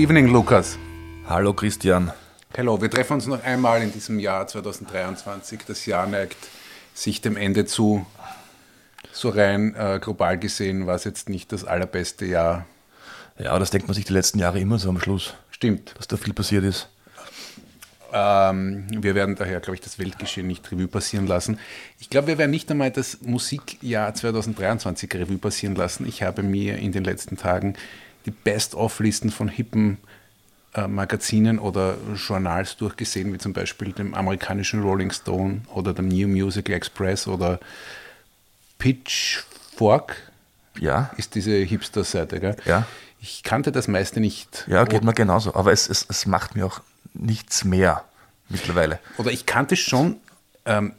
evening, Lukas. Hallo Christian. Hallo, wir treffen uns noch einmal in diesem Jahr 2023. Das Jahr neigt sich dem Ende zu. So rein äh, global gesehen war es jetzt nicht das allerbeste Jahr. Ja, das denkt man sich die letzten Jahre immer so am Schluss. Stimmt. Dass da viel passiert ist. Ähm, wir werden daher, glaube ich, das Weltgeschehen nicht Revue passieren lassen. Ich glaube, wir werden nicht einmal das Musikjahr 2023 Revue passieren lassen. Ich habe mir in den letzten Tagen die Best-of-Listen von hippen äh, Magazinen oder Journals durchgesehen, wie zum Beispiel dem amerikanischen Rolling Stone oder dem New Musical Express oder Pitchfork. Ja. Ist diese Hipster-Seite, gell? Ja. Ich kannte das meiste nicht. Ja, geht mir genauso. Aber es, es, es macht mir auch nichts mehr mittlerweile. Oder ich kannte schon, ähm,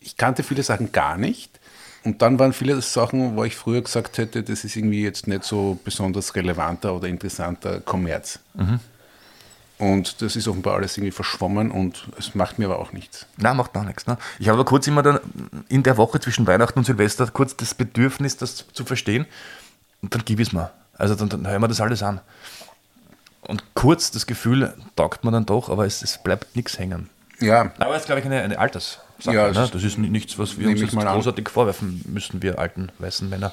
ich kannte viele Sachen gar nicht. Und dann waren viele Sachen, wo ich früher gesagt hätte, das ist irgendwie jetzt nicht so besonders relevanter oder interessanter Kommerz. Mhm. Und das ist offenbar alles irgendwie verschwommen und es macht mir aber auch nichts. Na, macht noch nichts. Ne? Ich habe aber kurz immer dann in der Woche zwischen Weihnachten und Silvester kurz das Bedürfnis, das zu verstehen. Und dann gib es mir. Also dann, dann hören wir das alles an. Und kurz das Gefühl taugt man dann doch, aber es, es bleibt nichts hängen. Ja. Aber es ist, glaube ich, eine, eine Alterssache. Ja, ne? Das ist nichts, was wir uns jetzt großartig vorwerfen müssen, wir alten weißen Männer.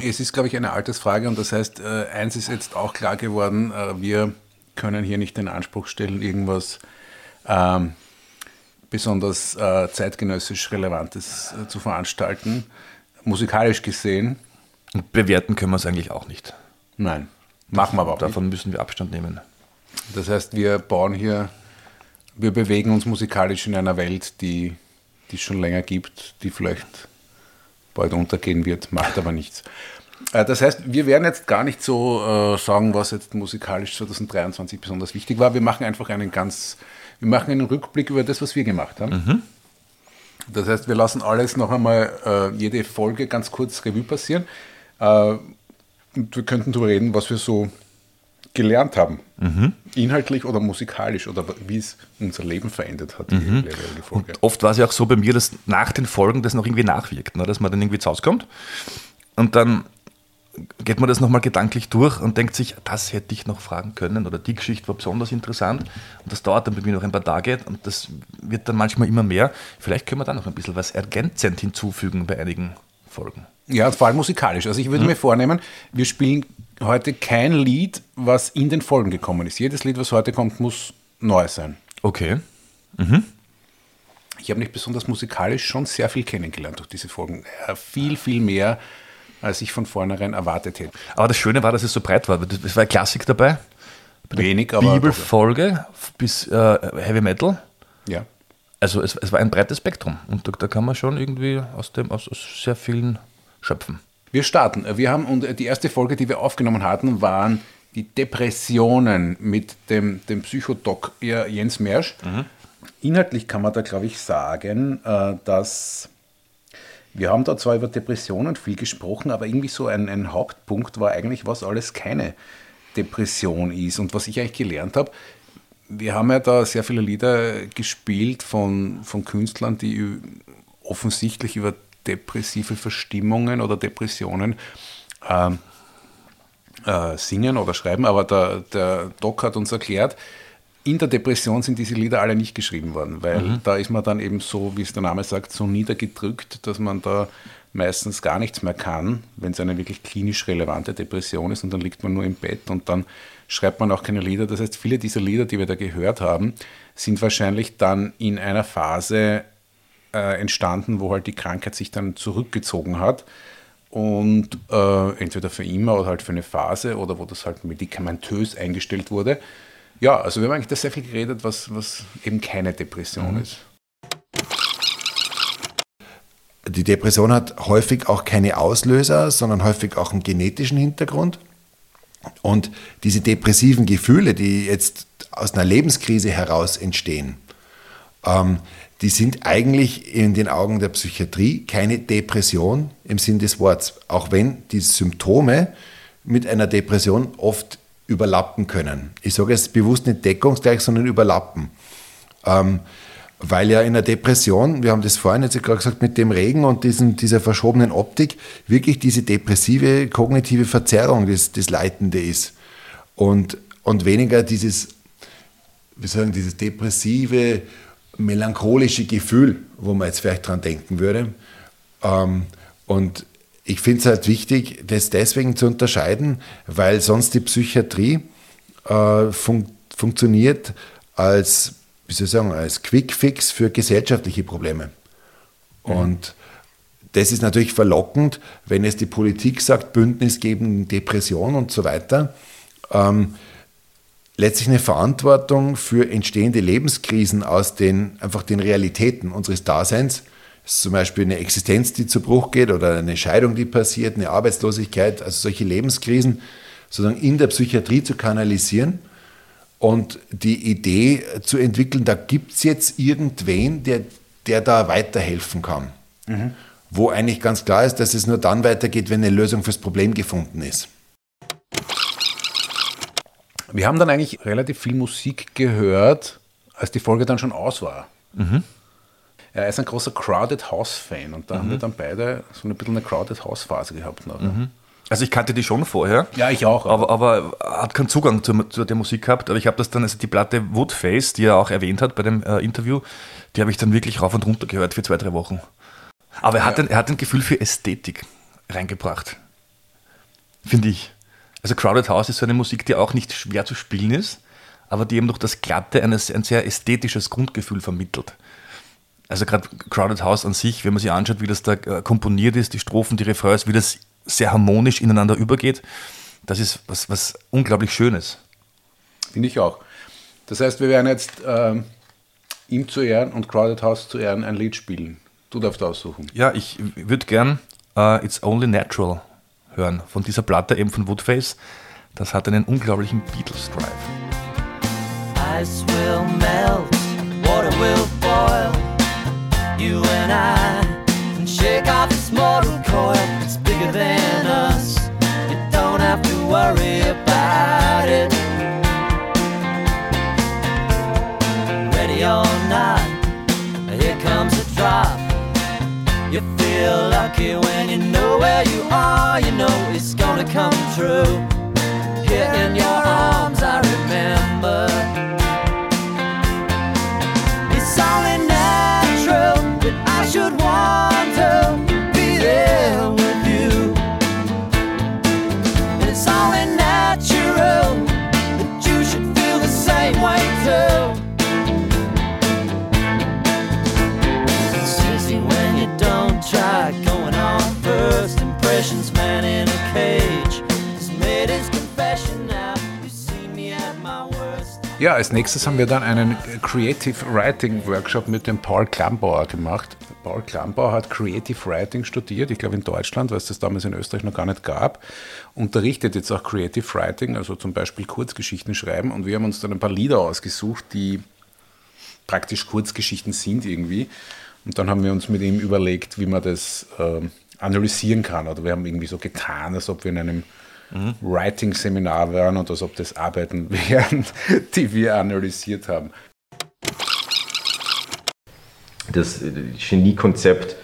Es ist, glaube ich, eine Altersfrage und das heißt, äh, eins ist jetzt auch klar geworden, äh, wir können hier nicht den Anspruch stellen, irgendwas ähm, besonders äh, zeitgenössisch Relevantes äh, zu veranstalten, musikalisch gesehen. Und bewerten können wir es eigentlich auch nicht. Nein, machen wir aber auch Davon nicht. müssen wir Abstand nehmen. Das heißt, wir bauen hier, wir bewegen uns musikalisch in einer Welt, die, es schon länger gibt, die vielleicht bald untergehen wird, macht aber nichts. Äh, das heißt, wir werden jetzt gar nicht so äh, sagen, was jetzt musikalisch 2023 besonders wichtig war. Wir machen einfach einen ganz, wir machen einen Rückblick über das, was wir gemacht haben. Mhm. Das heißt, wir lassen alles noch einmal, äh, jede Folge ganz kurz Revue passieren. Äh, und wir könnten darüber reden, was wir so gelernt haben. Mhm. Inhaltlich oder musikalisch oder wie es unser Leben verändert hat, mhm. Und oft war es ja auch so bei mir, dass nach den Folgen das noch irgendwie nachwirkt, ne? dass man dann irgendwie zu Hause kommt und dann geht man das nochmal gedanklich durch und denkt sich, das hätte ich noch fragen können oder die Geschichte war besonders interessant und das dauert dann bei mir noch ein paar Tage und das wird dann manchmal immer mehr. Vielleicht können wir da noch ein bisschen was ergänzend hinzufügen bei einigen Folgen. Ja, vor allem musikalisch. Also ich würde mhm. mir vornehmen, wir spielen heute kein Lied, was in den Folgen gekommen ist. Jedes Lied, was heute kommt, muss neu sein. Okay. Mhm. Ich habe nicht besonders musikalisch schon sehr viel kennengelernt durch diese Folgen. Ja, viel, viel mehr, als ich von vornherein erwartet hätte. Aber das Schöne war, dass es so breit war. Es war Klassik dabei. Wenig, aber. Bibelfolge bis äh, Heavy Metal. Ja. Also es, es, war ein breites Spektrum. Und da, da, kann man schon irgendwie aus, dem, aus, aus sehr vielen schöpfen. Wir starten. Wir haben und die erste Folge, die wir aufgenommen hatten, waren die Depressionen mit dem, dem Psychodoc Jens Mersch. Mhm. Inhaltlich kann man da, glaube ich, sagen, äh, dass wir haben da zwar über Depressionen viel gesprochen, aber irgendwie so ein, ein Hauptpunkt war eigentlich, was alles keine Depression ist. Und was ich eigentlich gelernt habe, wir haben ja da sehr viele Lieder gespielt von, von Künstlern, die offensichtlich über depressive Verstimmungen oder Depressionen äh, äh, singen oder schreiben, aber der, der Doc hat uns erklärt, in der Depression sind diese Lieder alle nicht geschrieben worden, weil mhm. da ist man dann eben so, wie es der Name sagt, so niedergedrückt, dass man da meistens gar nichts mehr kann, wenn es eine wirklich klinisch relevante Depression ist und dann liegt man nur im Bett und dann schreibt man auch keine Lieder. Das heißt, viele dieser Lieder, die wir da gehört haben, sind wahrscheinlich dann in einer Phase äh, entstanden, wo halt die Krankheit sich dann zurückgezogen hat und äh, entweder für immer oder halt für eine Phase oder wo das halt medikamentös eingestellt wurde. Ja, also wir haben eigentlich da sehr viel geredet, was, was eben keine Depression mhm. ist. Die Depression hat häufig auch keine Auslöser, sondern häufig auch einen genetischen Hintergrund. Und diese depressiven Gefühle, die jetzt aus einer Lebenskrise heraus entstehen, ähm, die sind eigentlich in den Augen der Psychiatrie keine Depression im Sinn des Wortes, auch wenn die Symptome mit einer Depression oft überlappen können. Ich sage jetzt bewusst nicht deckungsgleich, sondern überlappen. Ähm, weil ja in der Depression, wir haben das vorhin jetzt gerade gesagt, mit dem Regen und diesen, dieser verschobenen Optik, wirklich diese depressive kognitive Verzerrung das, das Leitende ist. Und, und weniger dieses, wie sagen, dieses depressive, melancholische Gefühl, wo man jetzt vielleicht dran denken würde. Ähm, und ich finde es halt wichtig, das deswegen zu unterscheiden, weil sonst die Psychiatrie äh, fun funktioniert als wie soll ich sagen, als Quickfix für gesellschaftliche Probleme. Mhm. Und das ist natürlich verlockend, wenn es die Politik sagt, Bündnis gegen Depression und so weiter. Ähm, letztlich eine Verantwortung für entstehende Lebenskrisen aus den einfach den Realitäten unseres Daseins. Das ist zum Beispiel eine Existenz, die zu Bruch geht oder eine Scheidung, die passiert, eine Arbeitslosigkeit, also solche Lebenskrisen sozusagen in der Psychiatrie zu kanalisieren und die Idee zu entwickeln, da gibt es jetzt irgendwen, der, der da weiterhelfen kann. Mhm. Wo eigentlich ganz klar ist, dass es nur dann weitergeht, wenn eine Lösung fürs Problem gefunden ist. Wir haben dann eigentlich relativ viel Musik gehört, als die Folge dann schon aus war. Mhm. Er ist ein großer Crowded House-Fan und da mhm. haben wir dann beide so ein bisschen eine Crowded House-Phase gehabt. Noch, mhm. Also ich kannte die schon vorher. Ja, ich auch. Aber, aber hat keinen Zugang zu, zu der Musik gehabt. Aber ich habe das dann, also die Platte Woodface, die er auch erwähnt hat bei dem äh, Interview, die habe ich dann wirklich rauf und runter gehört für zwei, drei Wochen. Aber er hat, ja. ein, er hat ein Gefühl für Ästhetik reingebracht. Finde ich. Also Crowded House ist so eine Musik, die auch nicht schwer zu spielen ist, aber die eben durch das Glatte eines, ein sehr ästhetisches Grundgefühl vermittelt. Also gerade Crowded House an sich, wenn man sich anschaut, wie das da äh, komponiert ist, die Strophen, die Refrains, wie das sehr harmonisch ineinander übergeht. Das ist was, was unglaublich Schönes. Finde ich auch. Das heißt, wir werden jetzt äh, ihm zu Ehren und Crowded House zu Ehren ein Lied spielen. Du darfst aussuchen. Ja, ich würde gern uh, It's Only Natural hören. Von dieser Platte eben von Woodface. Das hat einen unglaublichen Beatles-Drive. Ice will melt, water will boil. You and I can shake off this mortal coil. bigger than us. You don't have to worry about it. Ready or not, here comes a drop. You feel lucky when you know where you are. You know it's gonna come true. Here in your arms, I remember. It's only natural that I should want to be there. Ja, als nächstes haben wir dann einen Creative Writing Workshop mit dem Paul Klambauer gemacht. Paul Klambauer hat Creative Writing studiert, ich glaube in Deutschland, weil es das damals in Österreich noch gar nicht gab. Unterrichtet jetzt auch Creative Writing, also zum Beispiel Kurzgeschichten schreiben. Und wir haben uns dann ein paar Lieder ausgesucht, die praktisch Kurzgeschichten sind irgendwie. Und dann haben wir uns mit ihm überlegt, wie man das äh, analysieren kann. Oder wir haben irgendwie so getan, als ob wir in einem mhm. Writing-Seminar wären und als ob das Arbeiten wären, die wir analysiert haben. Das Genie-Konzept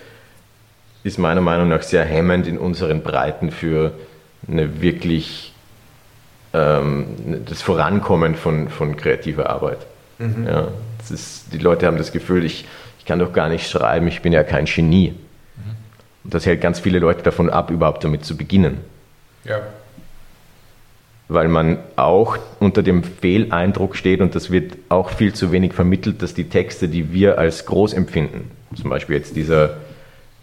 ist meiner Meinung nach sehr hemmend in unseren Breiten für eine wirklich ähm, das Vorankommen von, von kreativer Arbeit. Mhm. Ja, ist, die Leute haben das Gefühl, ich, ich kann doch gar nicht schreiben, ich bin ja kein Genie. Mhm. Und das hält ganz viele Leute davon ab, überhaupt damit zu beginnen. Ja weil man auch unter dem Fehleindruck steht und das wird auch viel zu wenig vermittelt, dass die Texte, die wir als groß empfinden, zum Beispiel jetzt dieser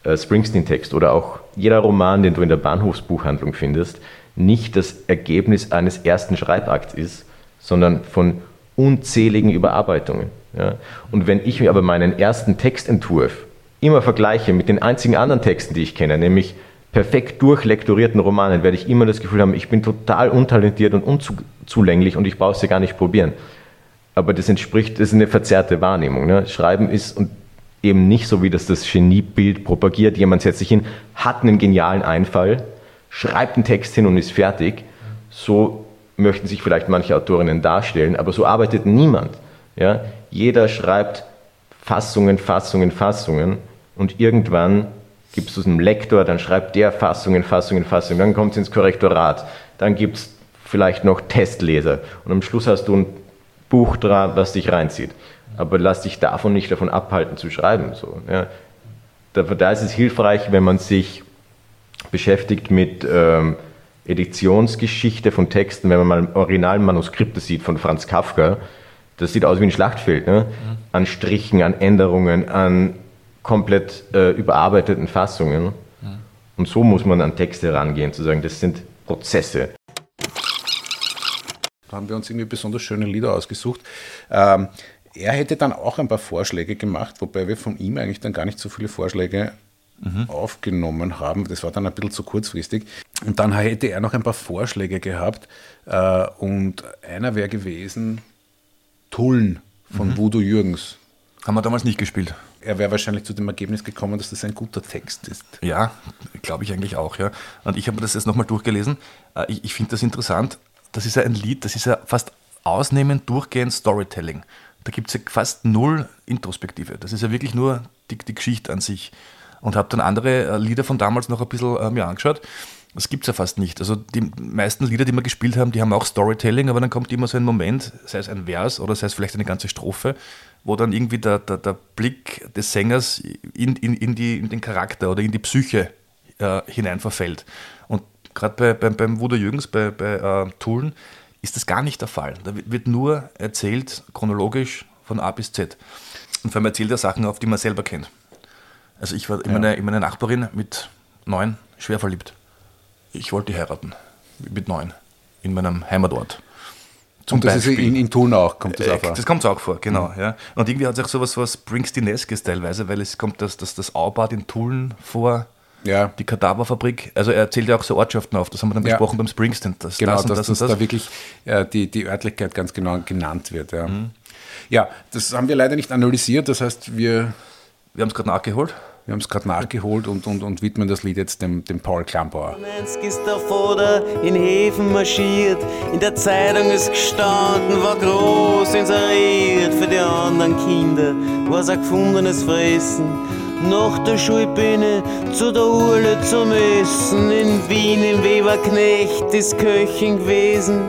äh, Springsteen-Text oder auch jeder Roman, den du in der Bahnhofsbuchhandlung findest, nicht das Ergebnis eines ersten Schreibakts ist, sondern von unzähligen Überarbeitungen. Ja? Und wenn ich mir aber meinen ersten Textentwurf immer vergleiche mit den einzigen anderen Texten, die ich kenne, nämlich perfekt durchlektorierten Romanen werde ich immer das Gefühl haben, ich bin total untalentiert und unzulänglich und ich brauche ja gar nicht probieren. Aber das entspricht, das ist eine verzerrte Wahrnehmung. Ne? Schreiben ist und eben nicht so, wie das das Geniebild propagiert. Jemand setzt sich hin, hat einen genialen Einfall, schreibt einen Text hin und ist fertig. So möchten sich vielleicht manche Autorinnen darstellen, aber so arbeitet niemand. Ja? Jeder schreibt Fassungen, Fassungen, Fassungen und irgendwann gibst du es einem Lektor, dann schreibt der Fassungen, Fassungen, Fassungen, dann kommt es ins Korrektorat, dann gibt es vielleicht noch Testleser und am Schluss hast du ein Buch dran, was dich reinzieht. Aber lass dich davon nicht davon abhalten zu schreiben. So, ja. da, da ist es hilfreich, wenn man sich beschäftigt mit ähm, Editionsgeschichte von Texten, wenn man mal Originalmanuskripte sieht von Franz Kafka, das sieht aus wie ein Schlachtfeld, ne? Mhm. an Strichen, an Änderungen, an komplett äh, überarbeiteten Fassungen. Mhm. Und so muss man an Texte rangehen, zu sagen, das sind Prozesse. Da haben wir uns irgendwie besonders schöne Lieder ausgesucht. Ähm, er hätte dann auch ein paar Vorschläge gemacht, wobei wir von ihm eigentlich dann gar nicht so viele Vorschläge mhm. aufgenommen haben. Das war dann ein bisschen zu kurzfristig. Und dann hätte er noch ein paar Vorschläge gehabt. Äh, und einer wäre gewesen Tullen von mhm. Voodoo Jürgens. Haben wir damals nicht gespielt. Er wäre wahrscheinlich zu dem Ergebnis gekommen, dass das ein guter Text ist. Ja, glaube ich eigentlich auch. Ja. Und ich habe das jetzt nochmal durchgelesen. Äh, ich, ich finde das interessant. Das ist ja ein Lied, das ist ja fast ausnehmend durchgehend Storytelling. Da gibt es ja fast null Introspektive. Das ist ja wirklich nur die, die Geschichte an sich. Und habe dann andere äh, Lieder von damals noch ein bisschen äh, mir angeschaut. Das gibt es ja fast nicht. Also die meisten Lieder, die wir gespielt haben, die haben auch Storytelling, aber dann kommt immer so ein Moment, sei es ein Vers oder sei es vielleicht eine ganze Strophe, wo dann irgendwie der, der, der Blick des Sängers in, in, in, die, in den Charakter oder in die Psyche äh, hinein verfällt. Und gerade bei, bei, beim Wuder Jürgens, bei, bei äh, Tullen, ist das gar nicht der Fall. Da wird nur erzählt, chronologisch von A bis Z. Und vor allem erzählt er Sachen auf, die man selber kennt. Also ich war in, ja. meine, in meine Nachbarin mit neun schwer verliebt ich wollte die heiraten. Mit neun. In meinem Heimatort. Zum und das Beispiel. ist in, in Thun auch, kommt das auch vor? Das kommt auch vor, genau. Mhm. Ja. Und irgendwie hat es auch so was, Springsteeneskes teilweise, weil es kommt das, das, das Aubad in Tulln vor, ja. die Kadaverfabrik. Also er zählt ja auch so Ortschaften auf, das haben wir dann ja. besprochen beim Springsteen. Das, genau, das dass das, das, da wirklich äh, die, die Örtlichkeit ganz genau genannt wird. Ja. Mhm. ja, das haben wir leider nicht analysiert, das heißt, wir... Wir haben es gerade nachgeholt. Wir haben es gerade nachgeholt und, und, und widmen das Lied jetzt dem, dem Paul Klampauer. ist der Vater in Häfen marschiert, in der Zeitung ist gestanden, war groß inseriert für die anderen Kinder, was ein gefundenes Fressen. Nach der ich zu der Urle zum Essen. In Wien im Weberknecht ist Köchin gewesen.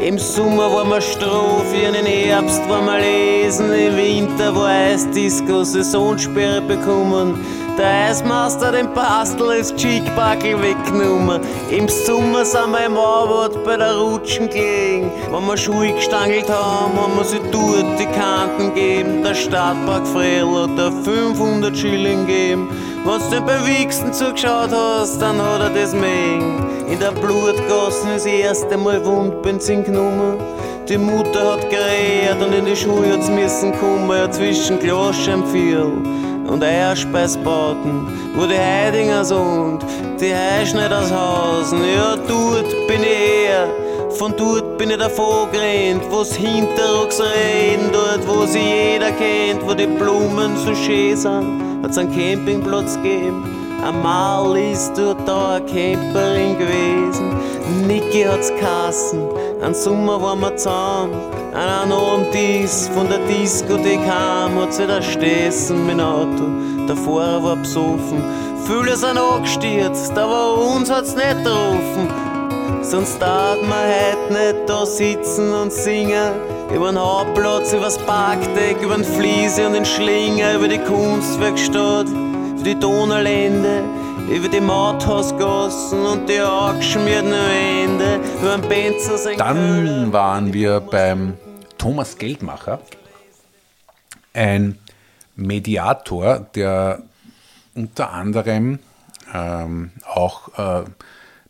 Im Sommer war wir Strophe, in den Herbst war wir lesen. Im Winter war Eisdisco, Saisonsperre bekommen. Der Eismaster den Pastel ist Cheekbackel weggenommen. Im Sommer sind wir im Arbeit bei der Rutschen gelegen. Wenn wir Schuhe gestangelt haben, haben wir sie dort die Kanten gegeben. Der Stadtpark Fredel hat da 500 Schilling gegeben. Wenn du dir beim Wichsen zugeschaut hast, dann hat er das mengen. In der Blutgassen ist das erste Mal Wundbenzin genommen. Die Mutter hat geredet und in die Schule hat's müssen kommen, ja zwischen Glasscheibenviertel und Eierspeisbauten, wo die Heidinger sind, die aus Hausen. Ja, dort bin ich her, von dort bin ich davor gerannt, wo's Hinterrucks reden, dort wo sie jeder kennt, wo die Blumen so schön sind, hat's einen Campingplatz gegeben. Einmal ist dort da eine Camperin gewesen, Niki hat's kassen, ein Sommer waren wir zusammen. An einem Abend ist von der Diskothek heim, hat sich da stessen mit dem Auto. Der Fahrer war besoffen, viele sind angestürzt, aber uns hat's nicht getroffen. Sonst darf man heute nicht da sitzen und singen. Über den Hauptplatz, übers Parkdeck, über den Fliese und den Schlinger, über die Kunstwerkstatt, die Donaulände über die Mauthausgassen und die angeschmierten Wände, über den Benzer Dann waren wir beim Thomas Geldmacher, ein Mediator, der unter anderem ähm, auch äh,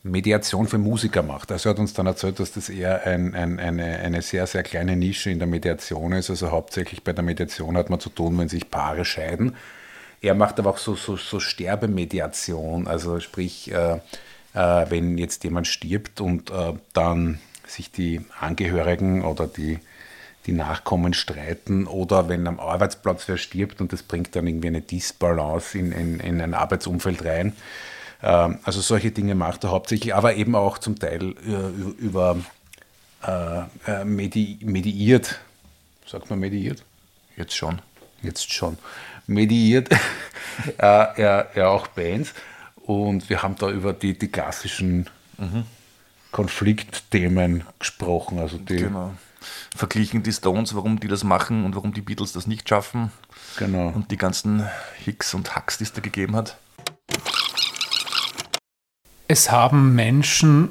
Mediation für Musiker macht. Also er hat uns dann erzählt, dass das eher ein, ein, eine, eine sehr, sehr kleine Nische in der Mediation ist. Also hauptsächlich bei der Mediation hat man zu tun, wenn sich Paare scheiden. Er macht aber auch so, so, so Sterbemediation, also sprich, äh, äh, wenn jetzt jemand stirbt und äh, dann sich die Angehörigen oder die, die Nachkommen streiten oder wenn am Arbeitsplatz wer stirbt und das bringt dann irgendwie eine Disbalance in, in, in ein Arbeitsumfeld rein. Ähm, also solche Dinge macht er hauptsächlich, aber eben auch zum Teil äh, über äh, äh, medi mediiert. Sagt man mediiert? Jetzt schon. jetzt schon, mediiert er, er, er auch Bands und wir haben da über die, die klassischen Konfliktthemen gesprochen. Also die, Genau. Verglichen die Stones, warum die das machen und warum die Beatles das nicht schaffen. genau. Und die ganzen Hicks und Hacks, die es da gegeben hat. es haben Menschen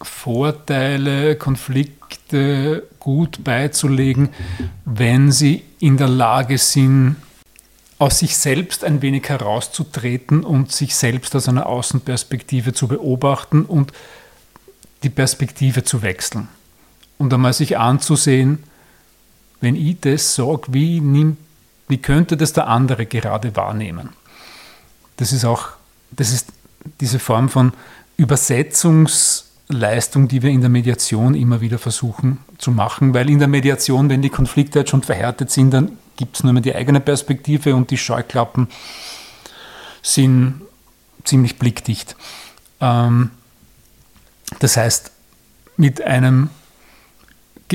Vorteile, Konflikte gut beizulegen, wenn sie in der Lage sind, aus sich selbst ein wenig herauszutreten und sich selbst aus einer Außenperspektive zu beobachten und die Perspektive zu wechseln. Und einmal sich anzusehen, wenn ich das sage, wie, wie könnte das der andere gerade wahrnehmen? das ist auch, das ist diese Form von Übersetzungsleistung, die wir in der Mediation immer wieder versuchen zu machen, weil in der Mediation, wenn die Konflikte jetzt schon verhärtet sind, dann gibt es nur mehr die eigene Perspektive und die Scheuklappen sind ziemlich blickdicht. Ähm, das heißt, mit einem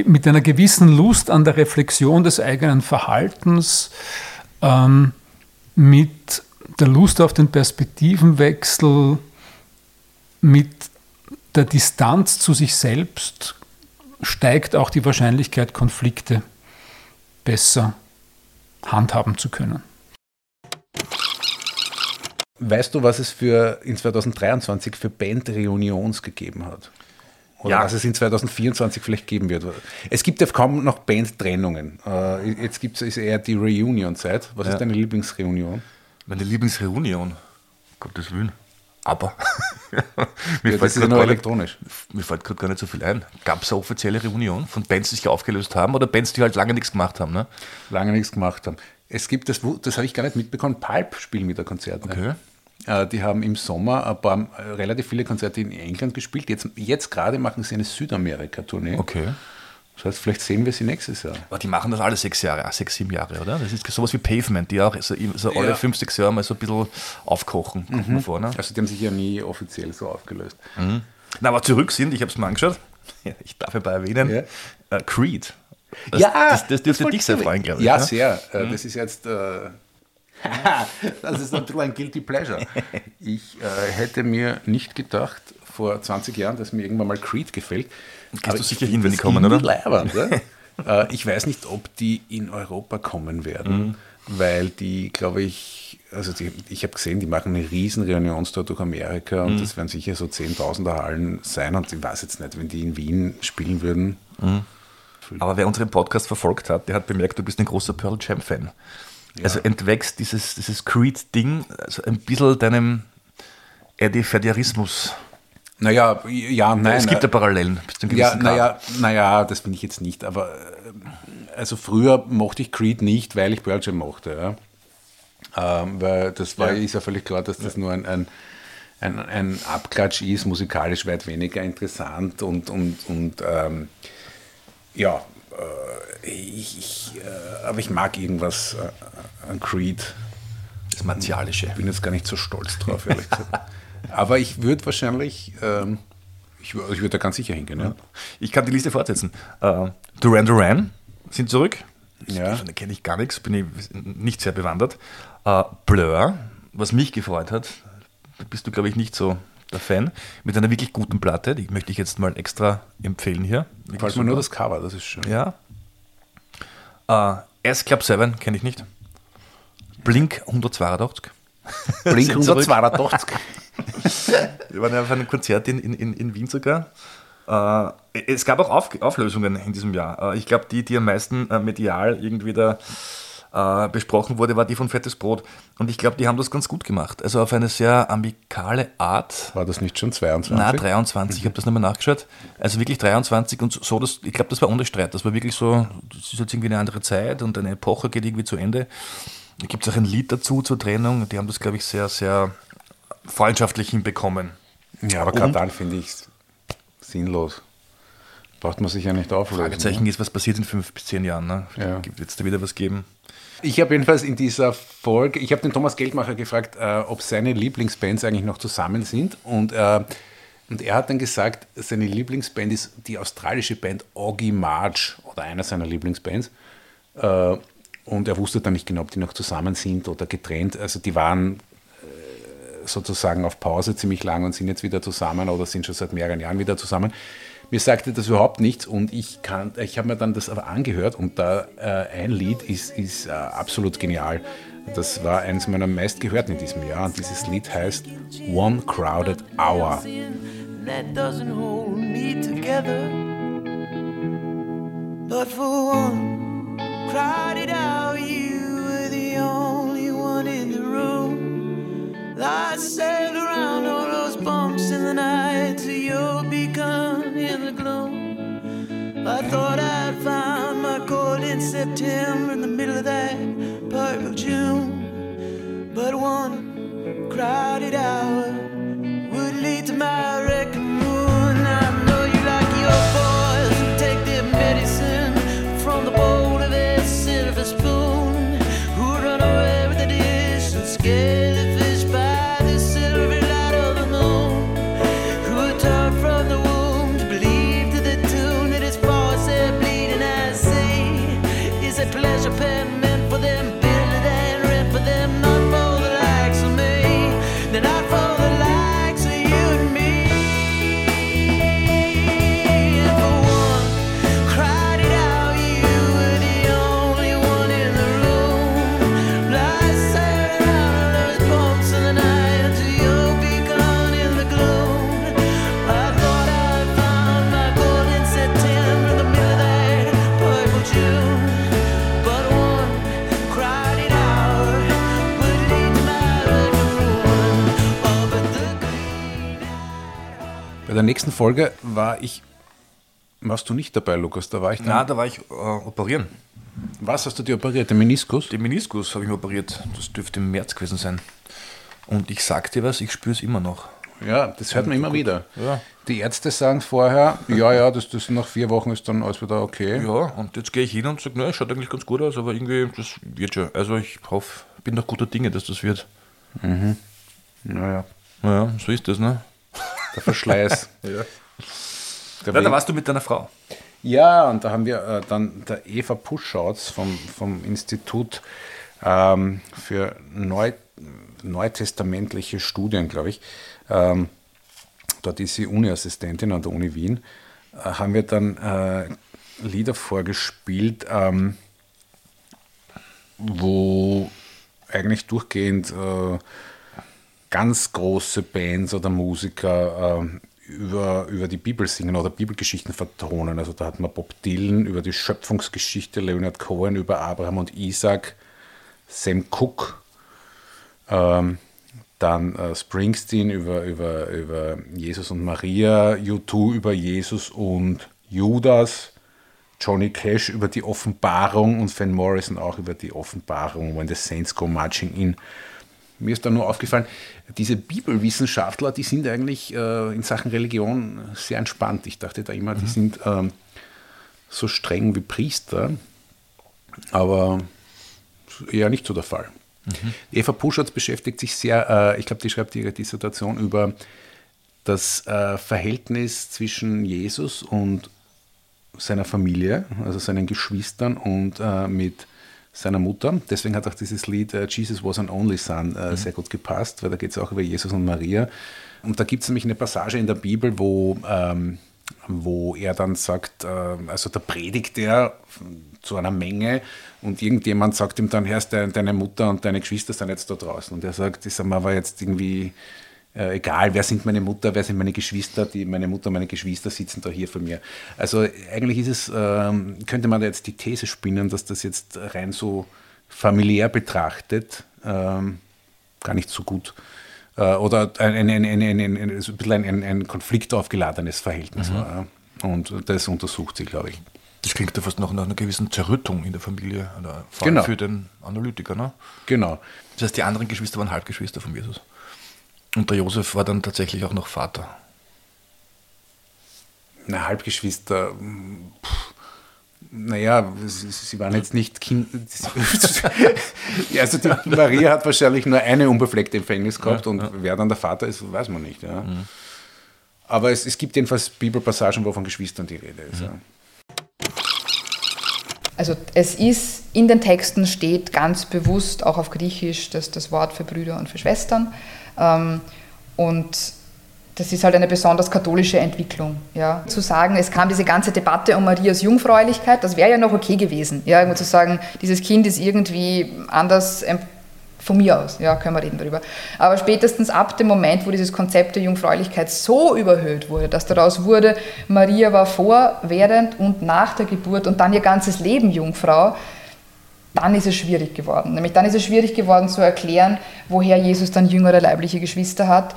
mit einer gewissen Lust an der Reflexion des eigenen Verhaltens, ähm, mit der Lust auf den Perspektivenwechsel, mit der Distanz zu sich selbst steigt auch die Wahrscheinlichkeit, Konflikte besser handhaben zu können. Weißt du, was es für in 2023 für Band-Reunions gegeben hat? Oder Ja. was es in 2024 vielleicht geben wird? Es gibt ja kaum noch Band-Trennungen. Äh, jetzt gibt es eher die Reunion-Zeit. Was Ja. ist deine Lieblingsreunion? Meine Lieblingsreunion. Gottes Willen. Aber. mir, Ja, fällt nur gar nicht, elektronisch. mir fällt gerade gar nicht so viel ein. Gab es eine offizielle Reunion von Bands, die sich aufgelöst haben oder Bands, die halt lange nichts gemacht haben? Ne? Lange nichts gemacht haben. Es gibt das, das habe ich gar nicht mitbekommen, Pulp spielen wieder Konzerte. Okay. Äh, Die haben im Sommer ein paar, äh, relativ viele Konzerte in England gespielt. Jetzt, jetzt gerade machen sie eine Südamerika-Tournee. Okay. Das heißt, vielleicht sehen wir sie nächstes Jahr. Aber die machen das alle sechs Jahre, ah, sechs, sieben Jahre, oder? Das ist sowas wie Pavement, die auch so, so alle Ja. fünf, sechs Jahre mal so ein bisschen aufkochen, kommt man vor. Ne? Also die haben sich ja nie offiziell so aufgelöst. Na, aber zurück sind, ich habe es mal angeschaut, ich darf aber erwähnen, Ja. äh, Creed. Das, ja, das, das dürfte dich sehr freuen, glaube ich. Ja, ne? sehr. Äh, Das ist jetzt. Äh, das ist natürlich ein Guilty Pleasure. Ich äh, hätte mir nicht gedacht, vor 20 Jahren, dass mir irgendwann mal Creed gefällt. Gehst du ich sicher hin, wenn die kommen, oder? Leibernd, ja? äh, ich weiß nicht, ob die in Europa kommen werden, Mhm. weil die, glaube ich, also die, ich habe gesehen, die machen eine riesen Reunionstour durch Amerika und Mhm. das werden sicher so Zehntausender Hallen sein und ich weiß jetzt nicht, wenn die in Wien spielen würden. Aber wer unseren Podcast verfolgt hat, der hat bemerkt, du bist ein großer Pearl Jam Fan. Also entwächst dieses, dieses Creed-Ding also ein bisschen deinem Eddie Fediarismus. Naja, ja, nein. es gibt äh, ja Parallelen bis zu einem Ja, naja, naja, das finde ich jetzt nicht. Aber äh, also früher mochte ich Creed nicht, weil ich Pearl Jam mochte. Ja? Ähm, weil das war, ist ja völlig klar, dass das nur ein, ein, ein, ein Abklatsch ist, musikalisch weit weniger interessant und, und, und ähm, ja, äh, ich, ich, äh, aber ich mag irgendwas äh, an Creed. Das Martialische. Ich bin jetzt gar nicht so stolz drauf, ehrlich gesagt. Aber ich würde wahrscheinlich, ähm, ich, ich würde da ganz sicher hingehen. Ja. Ich kann die Liste fortsetzen. Äh, Duran Duran sind zurück. Ja. Denen kenne ich gar nichts, bin ich nicht sehr bewandert. Äh, Blur, was mich gefreut hat, da bist du, glaube ich, nicht so der Fan, mit einer wirklich guten Platte, die möchte ich jetzt mal extra empfehlen hier. Falls man nur das Cover, das ist schön. Ja. Äh, S Club 7 kenne ich nicht. Blink 182. Blink Sind zurück. 182. Wir waren ja auf einem Konzert in, in, in, in Wien sogar. Äh, es gab auch auf, Auflösungen in diesem Jahr. Äh, ich glaube, die, die am meisten äh, medial irgendwie da äh, besprochen wurde, war die von Fettes Brot. Und ich glaube, die haben das ganz gut gemacht. Also auf eine sehr amikale Art. War das nicht schon 22? Na, 23, ich habe das nochmal nachgeschaut. Also wirklich 23 und so, das, ich glaube, das war ohne Streit. Das war wirklich so, das ist jetzt irgendwie eine andere Zeit und eine Epoche geht irgendwie zu Ende. Da gibt es auch ein Lied dazu zur Trennung. Die haben das, glaube ich, sehr, sehr freundschaftlich hinbekommen. Ja, aber gerade dann finde ich es sinnlos. Braucht man sich ja nicht auflösen. Fragezeichen ne? ist, was passiert in fünf bis zehn Jahren. Ne? Ja. Wird es da wieder was geben? Ich habe jedenfalls in dieser Folge, ich habe den Thomas Geldmacher gefragt, äh, ob seine Lieblingsbands eigentlich noch zusammen sind. Und, äh, und er hat dann gesagt, seine Lieblingsband ist die australische Band Augie March oder einer seiner Lieblingsbands. Äh, Und er wusste dann nicht genau, ob die noch zusammen sind oder getrennt. Also die waren äh, sozusagen auf Pause ziemlich lang und sind jetzt wieder zusammen oder sind schon seit mehreren Jahren wieder zusammen. Mir sagte das überhaupt nichts und ich, ich habe mir dann das aber angehört und da äh, ein Lied ist, ist äh, absolut genial. Das war eines meiner meistgehörten in diesem Jahr und dieses Lied heißt One Crowded Hour. That doesn't hold me together. But for one crowded hour, you were the only one in the room. I sailed around all those bumps in the night till you begun in the gloom. I thought I'd found my chord in September in the middle of that purple June. But one crowded hour would lead to my der nächsten Folge war ich. Warst du nicht dabei, Lukas? Da war ich dann. Na, da war ich äh, operieren. Was hast du dir operiert? Den Meniskus? Den Meniskus habe ich mir operiert. Das dürfte im März gewesen sein. Und ich sag dir was, ich spüre es immer noch. Ja, das hört man immer wieder. Ja. Die Ärzte sagen vorher, ja, ja, das, das nach vier Wochen ist dann alles wieder okay. Ja, und jetzt gehe ich hin und sage, naja, schaut eigentlich ganz gut aus, aber irgendwie, das wird schon. Also ich hoffe, bin noch guter Dinge, dass das wird. Naja, Naja, so ist das, ne? Der Verschleiß. Ja. Der Ja, da warst du mit deiner Frau. Ja, und da haben wir äh, dann der Eva Puschauts vom, vom Institut ähm, für Neu, neutestamentliche Studien, glaube ich. Ähm, dort ist sie Uni-Assistentin an der Uni Wien. Äh, haben wir dann äh, Lieder vorgespielt, ähm, wo eigentlich durchgehend äh, ganz große Bands oder Musiker ähm, über, über die Bibel singen oder Bibelgeschichten vertonen. Also da hat man Bob Dylan über die Schöpfungsgeschichte, Leonard Cohen über Abraham und Isaac, Sam Cooke, ähm, dann äh, Springsteen über, über, über Jesus und Maria, U2 über Jesus und Judas, Johnny Cash über die Offenbarung und Van Morrison auch über die Offenbarung, When the Saints Go Marching In. Mir ist da nur aufgefallen, diese Bibelwissenschaftler, die sind eigentlich äh, in Sachen Religion sehr entspannt. Ich dachte da immer, die sind ähm, so streng wie Priester, aber eher nicht so der Fall. Eva Puschatz beschäftigt sich sehr, äh, ich glaube, die schreibt ihre Dissertation über das äh, Verhältnis zwischen Jesus und seiner Familie, also seinen Geschwistern und äh, mit seiner Mutter. Deswegen hat auch dieses Lied äh, Jesus was an Only Son äh, sehr gut gepasst, weil da geht es auch über Jesus und Maria. Und da gibt es nämlich eine Passage in der Bibel, wo, ähm, wo er dann sagt, äh, also da predigt er zu einer Menge und irgendjemand sagt ihm dann, Herr, de, deine Mutter und deine Geschwister sind jetzt da draußen. Und er sagt, das ist mir aber jetzt irgendwie äh, egal, wer sind meine Mutter, wer sind meine Geschwister, die, meine Mutter und meine Geschwister sitzen da hier vor mir. Also eigentlich ist es, ähm, könnte man da jetzt die These spinnen, dass das jetzt rein so familiär betrachtet ähm, gar nicht so gut äh, oder ein, ein, ein, ein, ein, ein, ein bisschen ein, ein, ein konfliktaufgeladenes Verhältnis war. Ja. Und das untersucht sie, glaube ich. Das klingt ja fast nach einer gewissen Zerrüttung in der Familie, oder vor allem Genau. für den Analytiker. Ne? Genau. Das heißt, die anderen Geschwister waren Halbgeschwister von Jesus. Und der Josef war dann tatsächlich auch noch Vater. Na, Halbgeschwister, pff, naja, sie, waren jetzt nicht Kind. ja, also die Maria hat wahrscheinlich nur eine unbefleckte Empfängnis gehabt und wer dann der Vater ist, weiß man nicht. Ja. Aber es, es gibt jedenfalls Bibelpassagen, wo von Geschwistern die Rede ist. Ja. Also es ist, in den Texten steht ganz bewusst auch auf Griechisch das, das Wort für Brüder und für Schwestern. Ähm, und das ist halt eine besonders katholische Entwicklung. Ja. Zu sagen, es kam diese ganze Debatte um Marias Jungfräulichkeit, das wäre ja noch okay gewesen. Ja, zu sagen, dieses Kind ist irgendwie anders von mir aus, ja, können wir reden darüber. Aber spätestens ab dem Moment, wo dieses Konzept der Jungfräulichkeit so überhöht wurde, dass daraus wurde, Maria war vor, während und nach der Geburt und dann ihr ganzes Leben Jungfrau, dann ist es schwierig geworden. Nämlich dann ist es schwierig geworden zu erklären, woher Jesus dann jüngere leibliche Geschwister hat,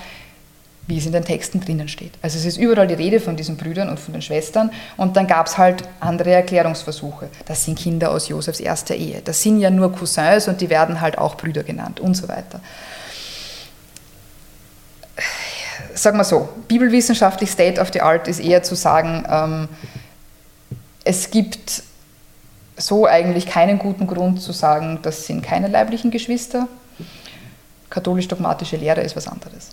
wie es in den Texten drinnen steht. Also es ist überall die Rede von diesen Brüdern und von den Schwestern und dann gab es halt andere Erklärungsversuche. Das sind Kinder aus Josefs erster Ehe. Das sind ja nur Cousins und die werden halt auch Brüder genannt und so weiter. Sag mal so, bibelwissenschaftlich State of the Art ist eher zu sagen, ähm, es gibt so eigentlich keinen guten Grund zu sagen, das sind keine leiblichen Geschwister. Katholisch-dogmatische Lehre ist was anderes.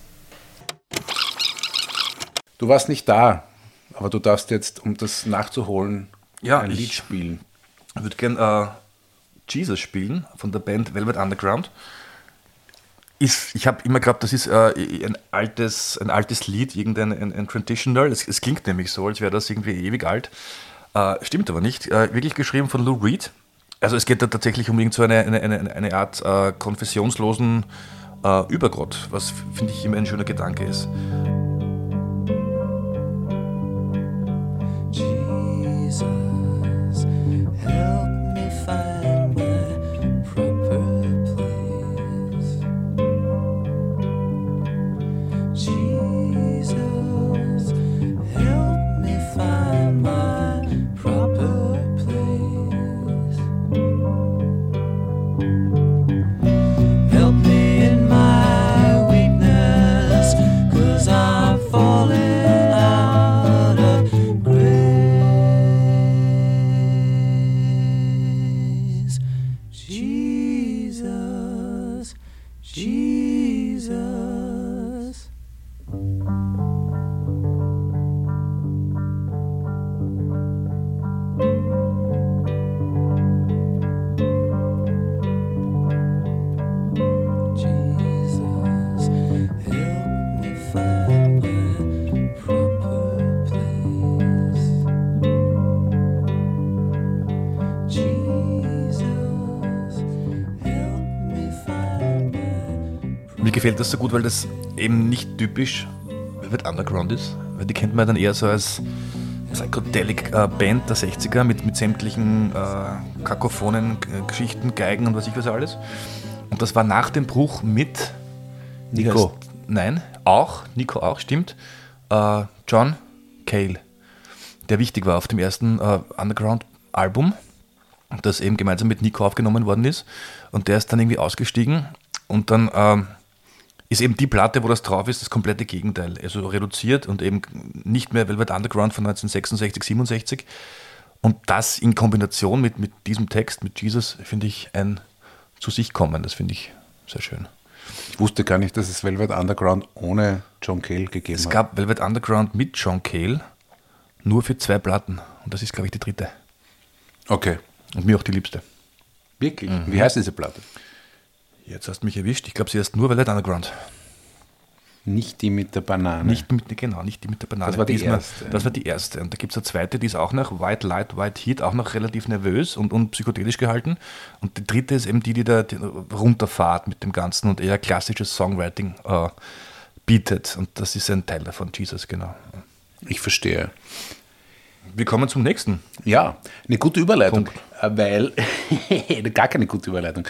Du warst nicht da, aber du darfst jetzt, um das nachzuholen, Ja, ein Lied spielen. Ich würde gerne äh, Jesus spielen von der Band Velvet Underground. Ist, ich habe immer geglaubt, das ist äh, ein, altes, ein altes Lied, irgendein ein, ein Traditional. Es, es klingt nämlich so, als wäre das irgendwie ewig alt. Äh, stimmt aber nicht. Äh, wirklich geschrieben von Lou Reed. Also es geht da tatsächlich um irgend so eine, eine, eine, eine Art äh, konfessionslosen äh, Übergott, was finde ich immer ein schöner Gedanke ist. Mir gefällt das so gut, weil das eben nicht typisch Velvet Underground ist. Weil die kennt man dann eher so als Psychedelic äh, Band der 60er mit, mit sämtlichen äh, kakophonen Geschichten, Geigen und was ich was alles. Und das war nach dem Bruch mit Nico. Heißt- Nein, auch, Nico auch, stimmt. Äh, John Cale, der wichtig war auf dem ersten äh, Underground-Album, das eben gemeinsam mit Nico aufgenommen worden ist. Und der ist dann irgendwie ausgestiegen und dann ähm, ist eben die Platte, wo das drauf ist, das komplette Gegenteil. Also reduziert und eben nicht mehr Velvet Underground von 1966, 67. Und das in Kombination mit, mit diesem Text, mit Jesus, finde ich ein zu sich kommen. Das finde ich sehr schön. Ich wusste gar nicht, dass es Velvet Underground ohne John Cale gegeben Es hat. gab Velvet Underground mit John Cale nur für zwei Platten. Und das ist, glaube ich, die dritte. Okay. Und mir auch die liebste. Wirklich? Mhm. Wie heißt diese Platte? Jetzt hast du mich erwischt. Ich glaube, sie heißt nur Velvet Underground. Nicht die mit der Banane. Nicht mit, genau, nicht die mit der Banane. Das war die Diesmal- erste. Das war die erste. Und da gibt es eine zweite, die ist auch noch White Light, White Heat, auch noch relativ nervös und, und psychedelisch gehalten. Und die dritte ist eben die, die da runterfahrt mit dem Ganzen und eher klassisches Songwriting äh, bietet. Und das ist ein Teil davon, Jesus, genau. Ich verstehe. Wir kommen zum nächsten. Ja, eine gute Überleitung, Punkt. äh, weil gar keine gute Überleitung.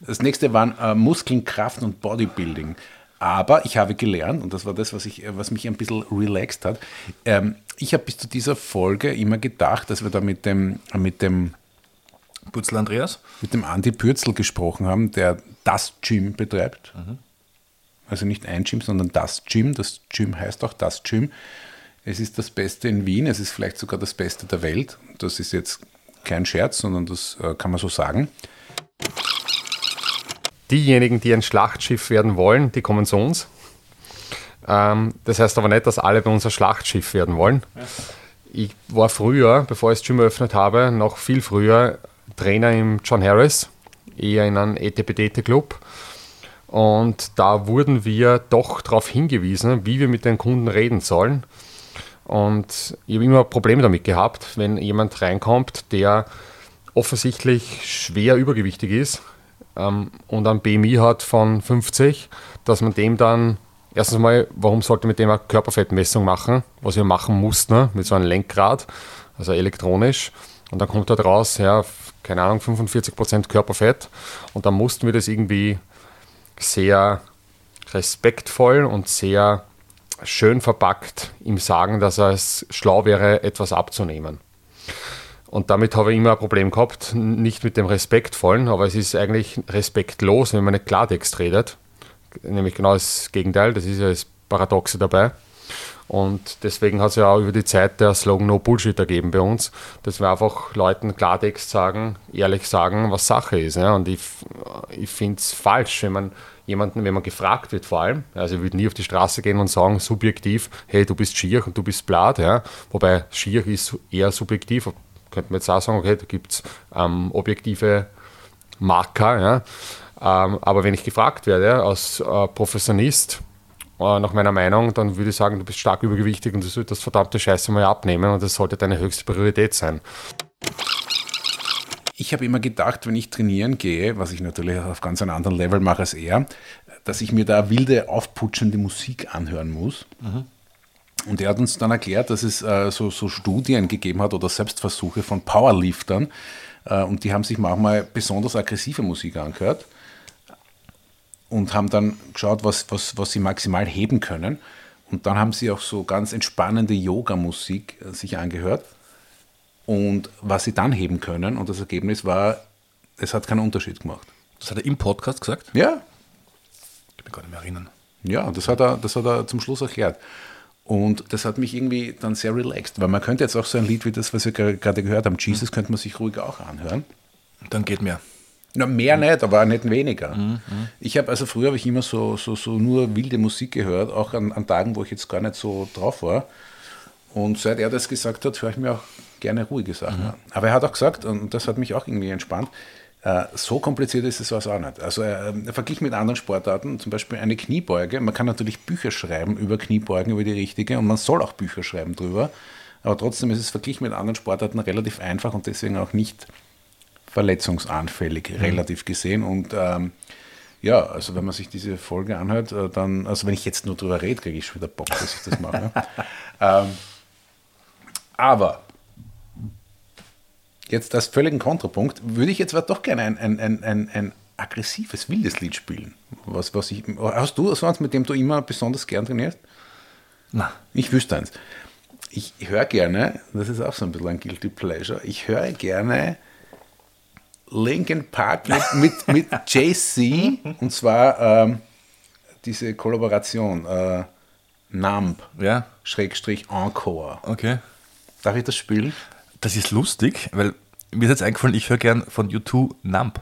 Das nächste waren äh, Muskeln, Kraft und Bodybuilding. Aber ich habe gelernt, und das war das, was, ich, äh, was mich ein bisschen relaxed hat, ähm, ich habe bis zu dieser Folge immer gedacht, dass wir da mit dem, mit dem, Putzel Andreas. mit dem Andi Pürzel gesprochen haben, der das Gym betreibt. Also nicht ein Gym, sondern das Gym. Das Gym heißt auch das Gym. Es ist das Beste in Wien, es ist vielleicht sogar das Beste der Welt. Das ist jetzt kein Scherz, sondern das äh, kann man so sagen. Diejenigen, die ein Schlachtschiff werden wollen, die kommen zu uns. Ähm, das heißt aber nicht, dass alle bei uns ein Schlachtschiff werden wollen. Ich war früher, bevor ich das Gym eröffnet habe, noch viel früher Trainer im John Harris, eher in einem ETPDT-Club. Und da wurden wir doch darauf hingewiesen, wie wir mit den Kunden reden sollen. Und ich habe immer Probleme damit gehabt, wenn jemand reinkommt, der offensichtlich schwer übergewichtig ist ähm, und ein BMI hat von 50, dass man dem dann erstens mal, warum sollte man mit dem eine Körperfettmessung machen, was wir machen mussten, ne, mit so einem Lenkrad, also elektronisch. Und dann kommt dort raus, ja, keine Ahnung, 45% Körperfett. Und dann mussten wir das irgendwie sehr respektvoll und sehr schön verpackt ihm sagen, dass es schlau wäre, etwas abzunehmen. Und damit habe ich immer ein Problem gehabt, nicht mit dem Respektvollen, aber es ist eigentlich respektlos, wenn man nicht Klartext redet. Nämlich genau das Gegenteil, das ist ja das Paradoxe dabei. Und deswegen hat es ja auch über die Zeit der Slogan No Bullshit ergeben bei uns, dass wir einfach Leuten Klartext sagen, ehrlich sagen, was Sache ist. Und ich, ich finde es falsch, wenn man jemanden, wenn man gefragt wird vor allem, also ich würde nie auf die Straße gehen und sagen, subjektiv, hey, du bist schier und du bist blatt, ja. wobei schier ist eher subjektiv, könnte man jetzt auch sagen, okay, da gibt es ähm, objektive Marker, ja. Ähm, aber wenn ich gefragt werde als äh, Professionist, äh, nach meiner Meinung, dann würde ich sagen, du bist stark übergewichtig und du solltest das verdammte Scheiße mal abnehmen und das sollte deine höchste Priorität sein. Ich habe immer gedacht, wenn ich trainieren gehe, was ich natürlich auf ganz einem anderen Level mache als er, dass ich mir da wilde, aufputschende Musik anhören muss. Und er hat uns dann erklärt, dass es äh, so, so Studien gegeben hat oder Selbstversuche von Powerliftern. Äh, und die haben sich manchmal besonders aggressive Musik angehört und haben dann geschaut, was, was, was sie maximal heben können. Und dann haben sie auch so ganz entspannende Yoga-Musik äh, sich angehört und was sie dann heben können. Und das Ergebnis war, es hat keinen Unterschied gemacht. Das hat er im Podcast gesagt? Ja, Ich kann mich gar nicht mehr erinnern. ja, das hat er, das hat er zum Schluss erklärt. Und das hat mich irgendwie dann sehr relaxed, weil man könnte jetzt auch so ein Lied wie das, was wir gerade gehört haben, Jesus, könnte man sich ruhig auch anhören. Dann geht mehr. Na, mehr nicht, aber nicht weniger. Ich habe, also früher habe ich immer so, so, so nur wilde Musik gehört, auch an, an Tagen, wo ich jetzt gar nicht so drauf war. Und seit er das gesagt hat, höre ich mir auch gerne ruhige Sachen an. Aber er hat auch gesagt, und das hat mich auch irgendwie entspannt, so kompliziert ist es was auch nicht. Also er, er verglich mit anderen Sportarten, zum Beispiel eine Kniebeuge. Man kann natürlich Bücher schreiben über Kniebeugen, über die richtige, und man soll auch Bücher schreiben drüber. Aber trotzdem ist es verglichen mit anderen Sportarten relativ einfach und deswegen auch nicht verletzungsanfällig, relativ gesehen. Und ähm, ja, also wenn man sich diese Folge anhört, äh, dann, also wenn ich jetzt nur drüber rede, kriege ich schon wieder Bock, dass ich das mache. ähm, aber jetzt als völligen Kontrapunkt würde ich jetzt aber doch gerne ein, ein, ein, ein, ein aggressives, wildes Lied spielen. Was, was ich, hast du sonst, mit dem du immer besonders gern trainierst? Na, Ich wüsste eins. Ich höre gerne, das ist auch so ein bisschen ein Guilty Pleasure, ich höre gerne Linkin Park mit, mit, mit JC und zwar ähm, diese Kollaboration äh, Numb, ja, Schrägstrich Encore. okay. Darf ich das spielen? Das ist lustig, weil mir ist jetzt eingefallen, ich höre gern von U2 Nump.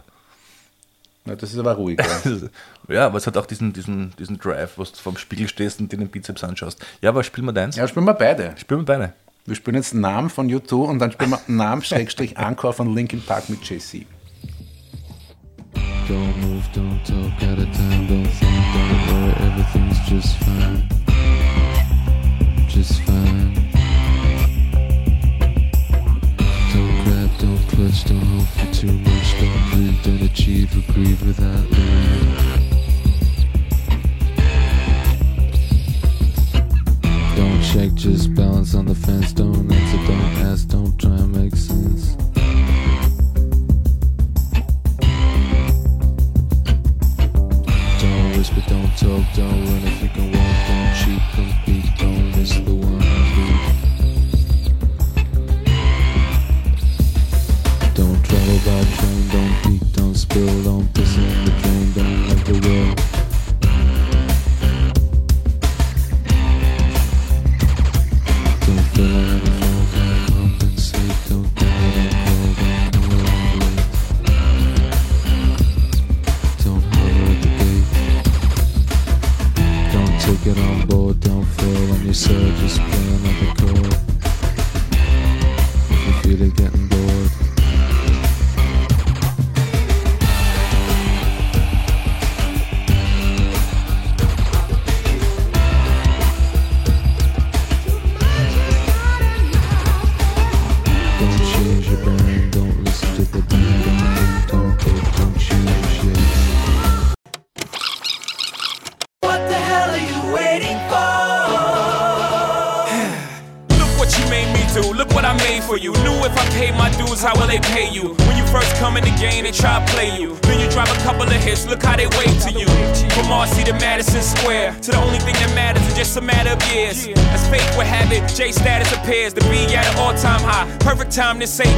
Na, das ist aber ruhig. Ja. Ja, aber es hat auch diesen, diesen, diesen Drive, wo du vorm Spiegel stehst und dir den Bizeps anschaust. Ja, aber spielen wir deins? ja, spielen wir beide. Spielen wir beide. Wir spielen jetzt Namen von U2 und dann spielen wir Namen Schrägstrich Encore von Linkin Park mit JC. Don't move, don't talk, out of time, don't think, don't worry, everything's just fine. Just fine. Don't grab, don't hope for too much, don't breathe, don't achieve or grieve without living. Don't shake, just balance on the fence, don't answer, don't ask, don't try and make sense. Don't whisper, don't talk, don't run if you can walk, don't cheat, compete, don't miss the one beat. Time to say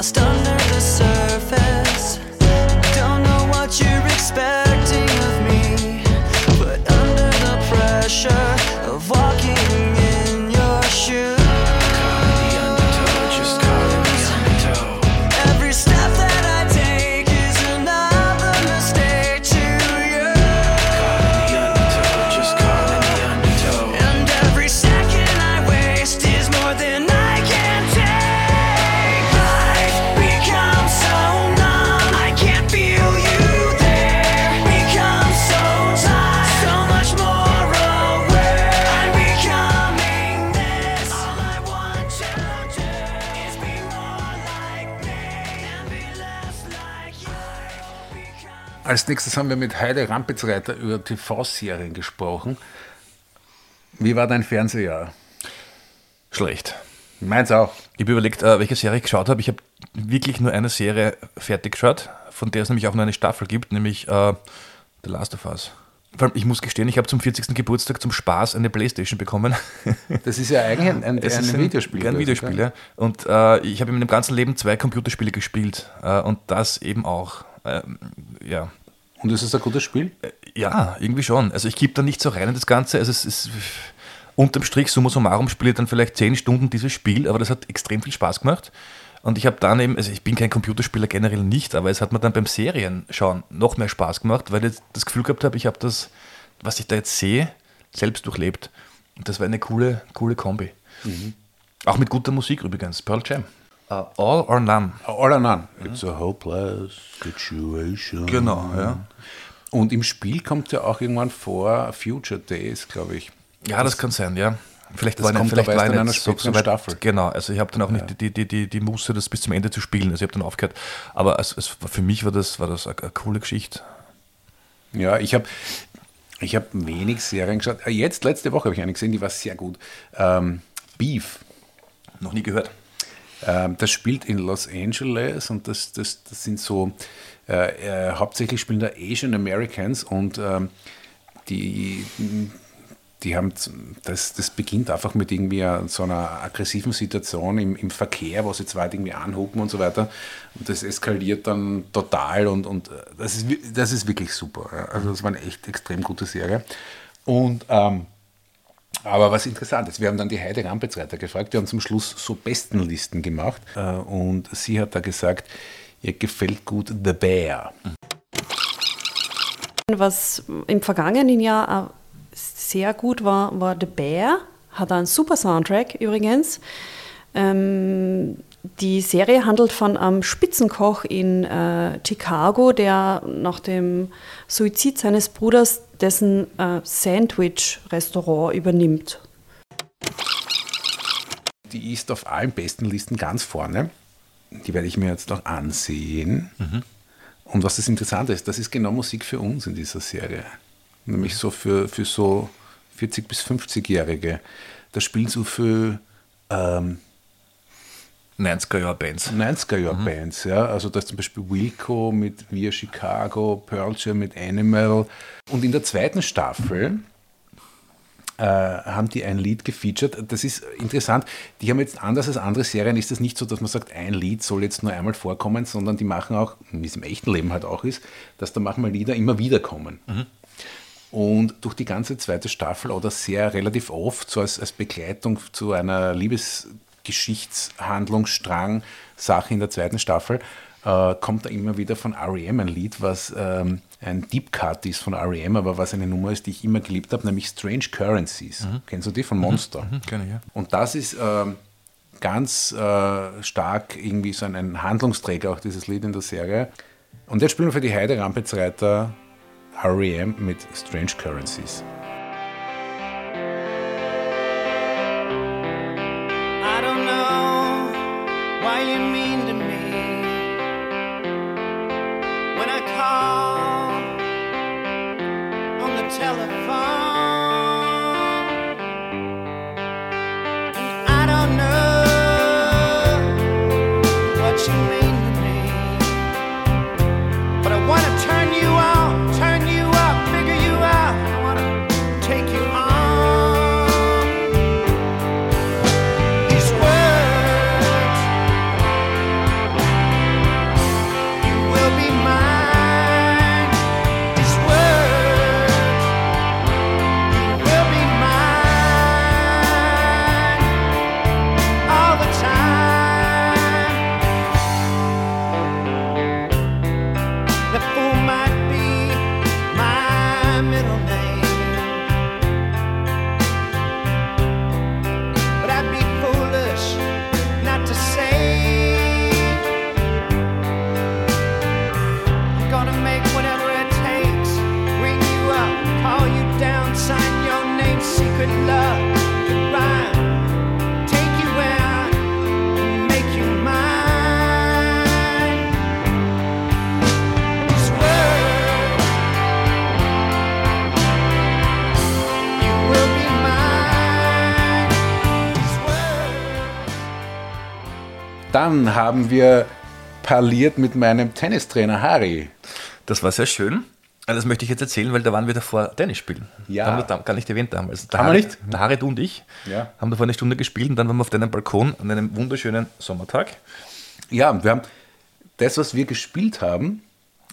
lost under Als nächstes haben wir mit Heide Rampitzreiter über TV-Serien gesprochen. Wie war dein Fernsehjahr? Schlecht. Meins auch. Ich habe überlegt, äh, welche Serie ich geschaut habe. Ich habe wirklich nur eine Serie fertig geschaut, von der es nämlich auch nur eine Staffel gibt, nämlich äh, The Last of Us. Vor allem, ich muss gestehen, ich habe zum 40. Geburtstag zum Spaß eine Playstation bekommen. Das ist ja eigentlich ein, ein, ein ist Videospiel. Ein Videospiel, ja. Und äh, ich habe in meinem ganzen Leben zwei Computerspiele gespielt. Äh, und das eben auch. Ähm, ja. Und ist es ein gutes Spiel? Ja, irgendwie schon. Also ich gebe da nicht so rein in das Ganze. Also es ist unterm Strich, summa summarum, spiele ich dann vielleicht zehn Stunden dieses Spiel, aber das hat extrem viel Spaß gemacht. Und ich habe dann eben, also ich bin kein Computerspieler generell nicht, aber es hat mir dann beim Serienschauen noch mehr Spaß gemacht, weil ich das Gefühl gehabt habe, ich habe das, was ich da jetzt sehe, selbst durchlebt. Und das war eine coole, coole Kombi. Auch mit guter Musik übrigens, Pearl Jam. Uh, all or None. All or none. It's a hopeless situation. Genau, ja. Und im Spiel kommt ja auch irgendwann vor Future Days, glaube ich. Ja, das, kann sein, ja. Vielleicht das war, kommt ich, vielleicht aber war in einer so, weit, Staffel. Genau, also ich habe dann auch nicht die, die, die, die Muße, das bis zum Ende zu spielen. Also ich habe dann aufgehört. Aber es, es, war- für mich war das, war das eine, eine coole Geschichte. Ja, ich habe ich hab wenig Serien geschaut. Äh, Jetzt, letzte Woche habe ich eine gesehen, die war sehr gut. Ähm, Beef. Noch nie gehört. Ähm, das spielt in Los Angeles und das, das, das sind so, äh, äh, hauptsächlich spielen da Asian Americans und ähm, die, die haben, das, das beginnt einfach mit irgendwie äh, so einer aggressiven Situation im, im Verkehr, wo sie zwei halt irgendwie anhupen und so weiter. Und das eskaliert dann total und, und äh, das, ist, das ist wirklich super. Also das war eine echt extrem gute Serie. Und ähm, aber was interessant ist, wir haben dann die Heide Rampetzreiter gefragt, die haben zum Schluss so Bestenlisten gemacht äh, und sie hat da gesagt, ihr gefällt gut The Bear. Was im vergangenen Jahr sehr gut war, war The Bear. Hat einen super Soundtrack übrigens. Ähm, die Serie handelt von einem Spitzenkoch in äh, Chicago, der nach dem Suizid seines Bruders dessen äh, Sandwich-Restaurant übernimmt. Die ist auf allen Bestenlisten ganz vorne. Die werde ich mir jetzt noch ansehen. Und was das Interessante ist, das ist genau Musik für uns in dieser Serie. Nämlich so für, für so 40- bis 50-Jährige. Da spielen so viel ähm, 90er-Jahr-Bands. 90er-Jahr-Bands, ja. Also da ist zum Beispiel Wilco mit Via Chicago, Pearl Jam mit Animal. Und in der zweiten Staffel äh, haben die ein Lied gefeatured. Das ist interessant. Die haben jetzt anders als andere Serien, ist es nicht so, dass man sagt, ein Lied soll jetzt nur einmal vorkommen, sondern die machen auch, wie es im echten Leben halt auch ist, dass da manchmal Lieder immer wieder kommen. Und durch die ganze zweite Staffel oder sehr relativ oft, so als, als Begleitung zu einer Liebesgeschichtshandlungsstrang, Sache in der zweiten Staffel, äh, kommt da immer wieder von R.E.M. ein Lied, was ähm, ein Deep Cut ist von R.E.M., aber was eine Nummer ist, die ich immer geliebt habe, nämlich Strange Currencies. Kennst du die von Monster? Mhm, kenn ich, ja. Und das ist, ähm, ganz äh, stark irgendwie so ein, ein Handlungsträger, auch dieses Lied in der Serie. Und jetzt spielen wir für die Heide Rampetzreiter R.E.M. mit Strange Currencies. Dann haben wir parliert mit meinem Tennistrainer Harry. Das war sehr schön. Also Das möchte ich jetzt erzählen, weil da waren wir davor Tennis spielen. Ja. Da haben wir da gar nicht erwähnt damals. Der Haben wir Harry- nicht? Der Harry, du und ich Ja. haben davor eine Stunde gespielt und dann waren wir auf deinem Balkon an einem wunderschönen Sommertag. Ja, wir haben das, was wir gespielt haben,